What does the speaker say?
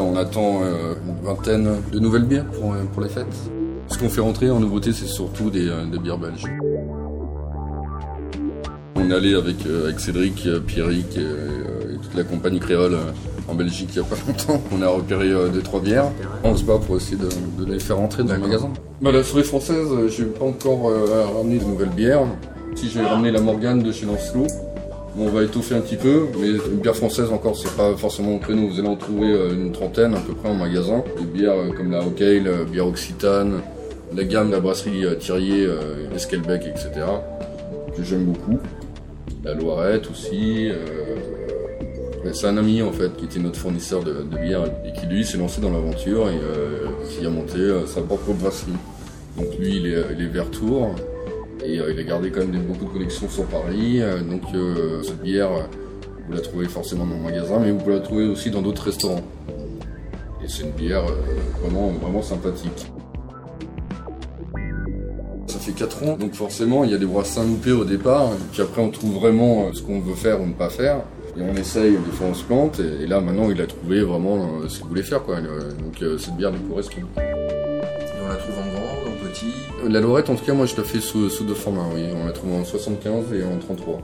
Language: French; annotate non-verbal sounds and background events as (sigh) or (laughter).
On attend euh, une vingtaine de nouvelles bières pour, euh, pour les fêtes. Ce qu'on fait rentrer en nouveauté, c'est surtout des, euh, des bières belges. On est allé avec, avec Cédric, Pierrick et, et toute la compagnie créole en Belgique il n'y a pas longtemps. (laughs) On a repéré deux trois bières. On se bat pour essayer de, de les faire rentrer dans le magasin. Bah, la souris française, euh, j'ai pas encore euh, ramené de nouvelles bières. Si j'ai ramené la Morgane de chez Lancelot, on va étoffer un petit peu, mais une bière française encore, c'est pas forcément auprès nous. Vous allez en trouver euh, une trentaine à peu près en magasin. Des bières euh, comme la O'Kale, la bière Occitane, la gamme, la brasserie euh, Thirier, euh, Esquelbec, etc. que j'aime beaucoup. La Loirette aussi. C'est un ami en fait qui était notre fournisseur de, de bière et qui lui s'est lancé dans l'aventure et qui a monté sa propre brasserie. Donc lui il est, il est vers Tours et euh, il a gardé quand même beaucoup de collections sur Paris. euh, donc euh, cette bière, vous la trouvez forcément dans le magasin, mais vous pouvez la trouver aussi dans d'autres restaurants. Et c'est une bière vraiment, vraiment sympathique. Ça fait 4 ans, donc forcément il y a des brassins loupés au départ, puis après on trouve vraiment ce qu'on veut faire ou ne pas faire. Et on essaye, des fois on se plante, et, là maintenant il a trouvé vraiment ce qu'il voulait faire. Quoi. Donc cette bière lui correspond. La trouve en grand, en petit. La Lorette, en tout cas, moi je la fais sous, sous deux formats, oui. On la trouve en 75 et en 33.